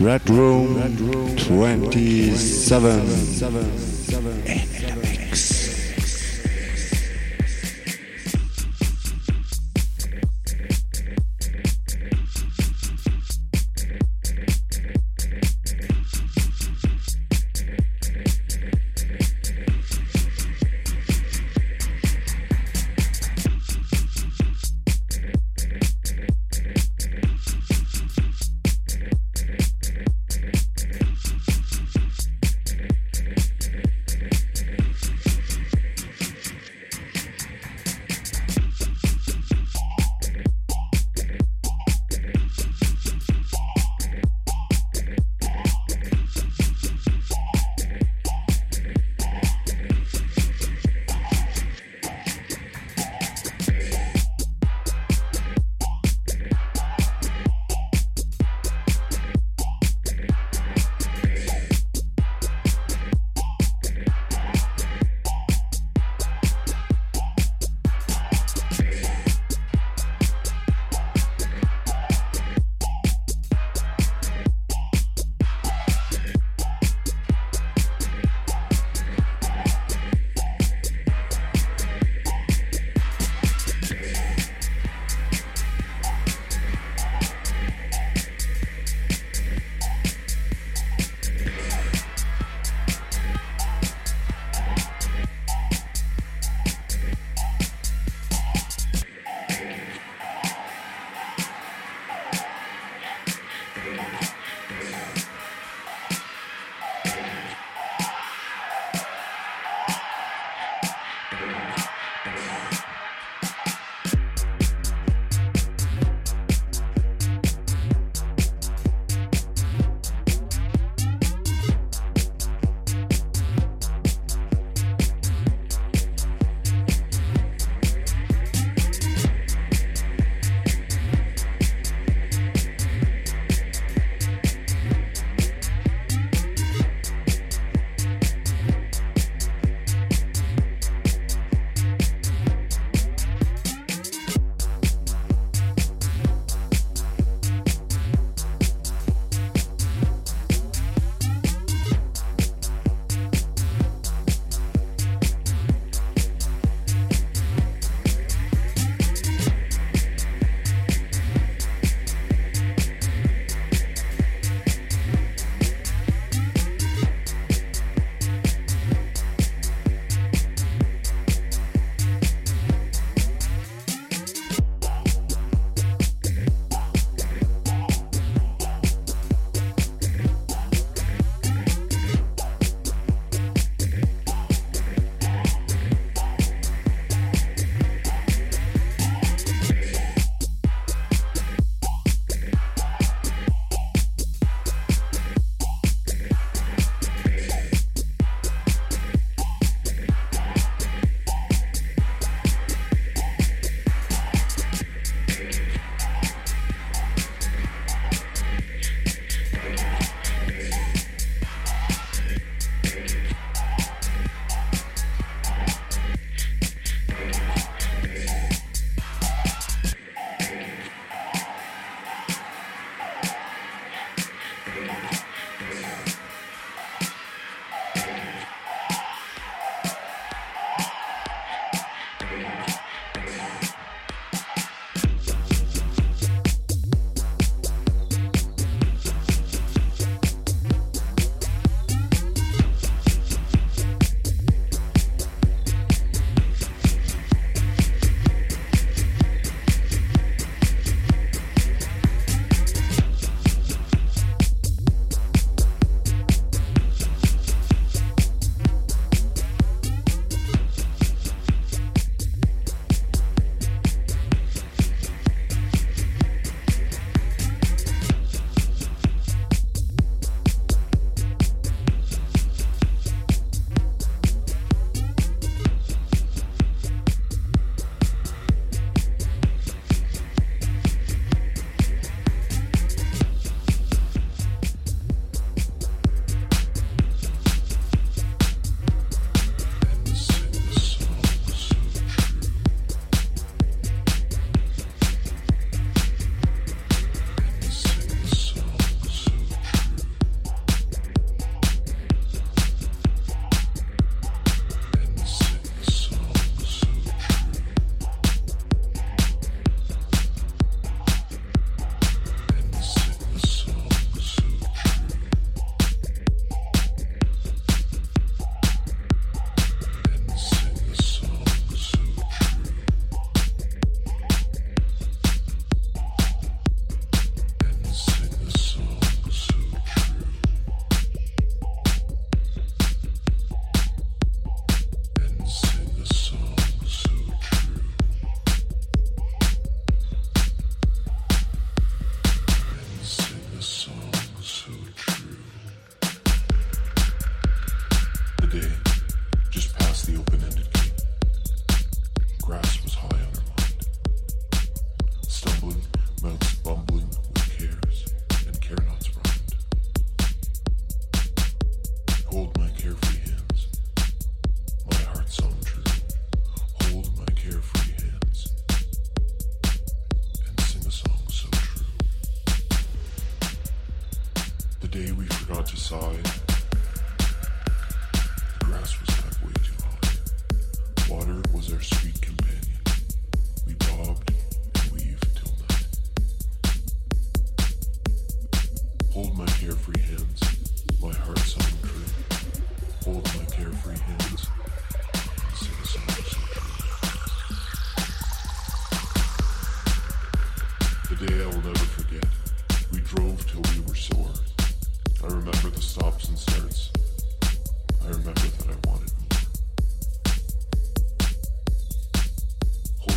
Red Room, Red Room 27. 27.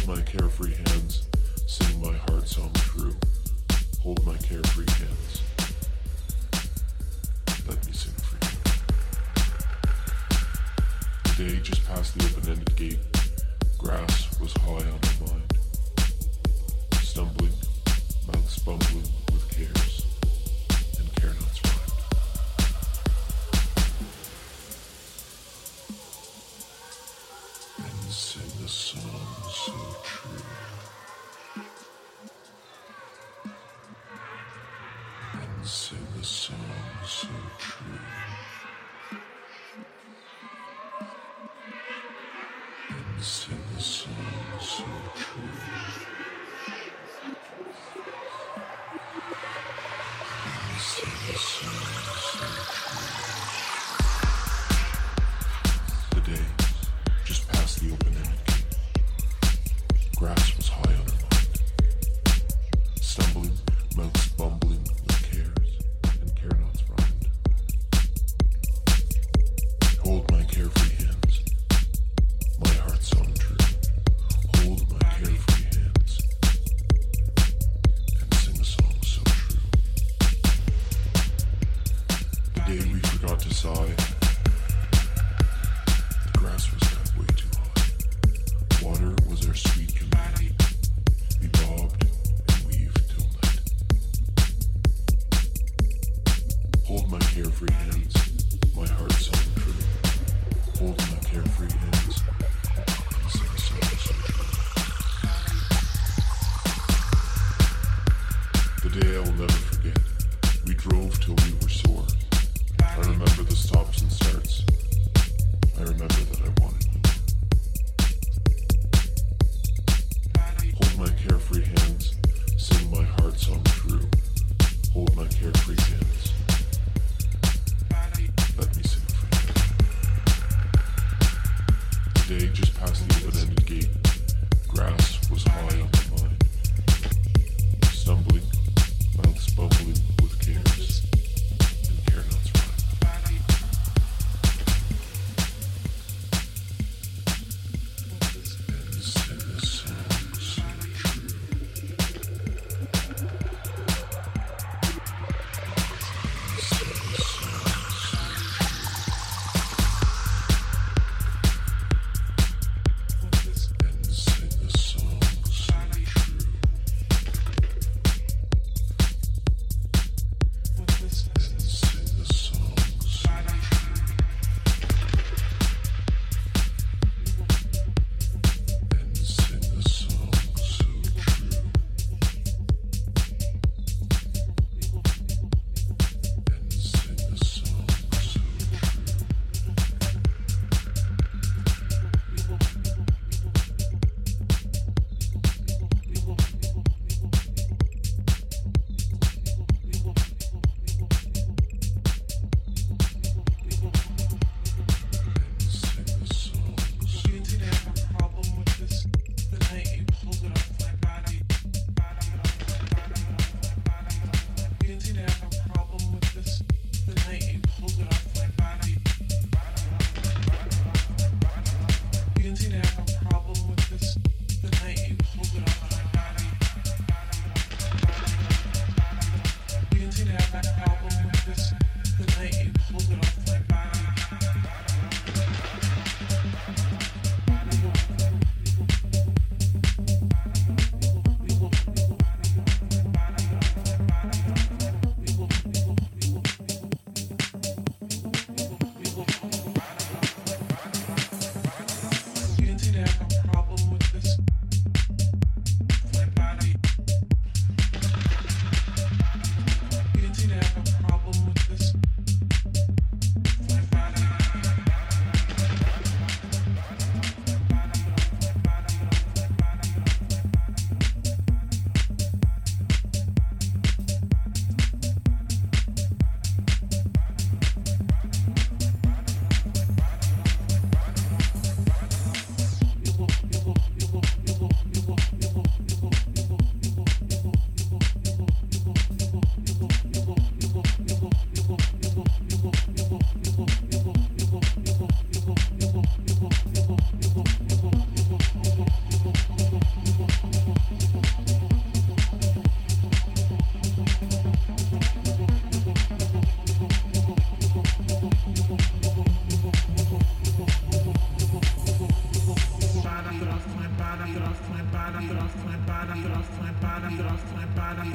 my carefree hands, sing my heart song true. Hold my carefree hands. Let me sing for you. The day just past the open-ended gate, grass was high on my mind. Stumbling, mouth bumbling with cares.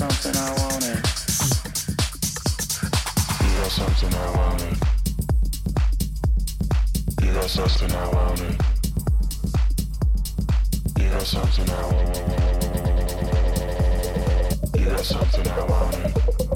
something I wanted. You got something I want. It. You got something I want. It. You got something I wanted. You got something I wanted.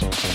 Thank you.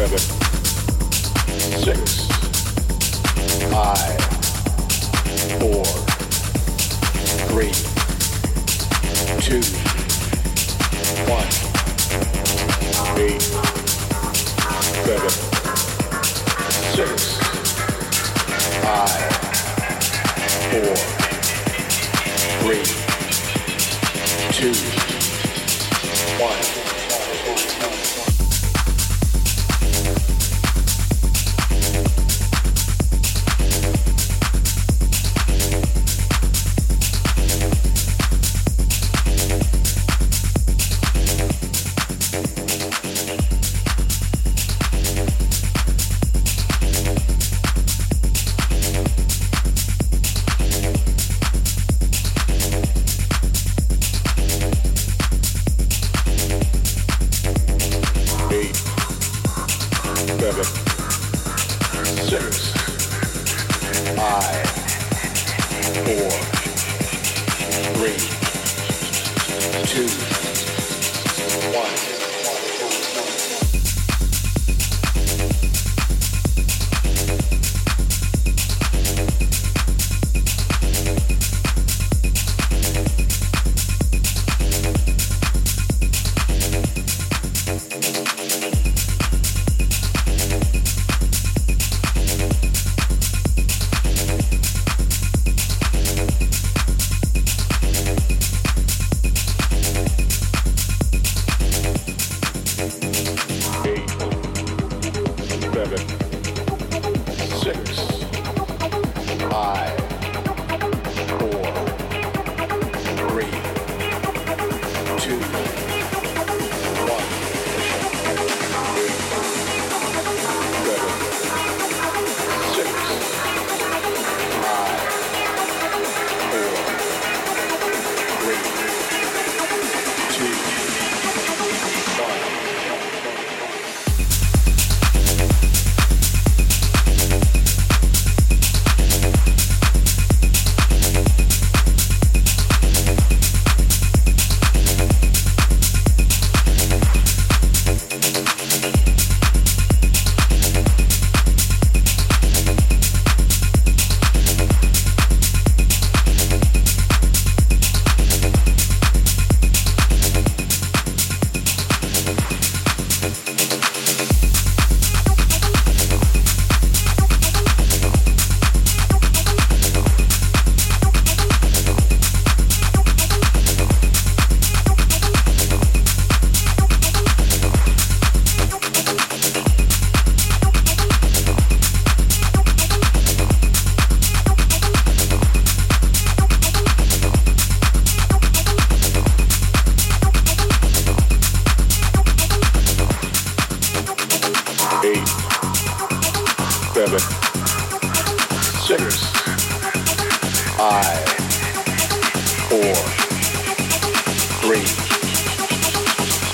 seven, six, five, four, three, two, one, eight, seven, six, five, four, three, two.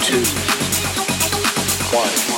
two, one.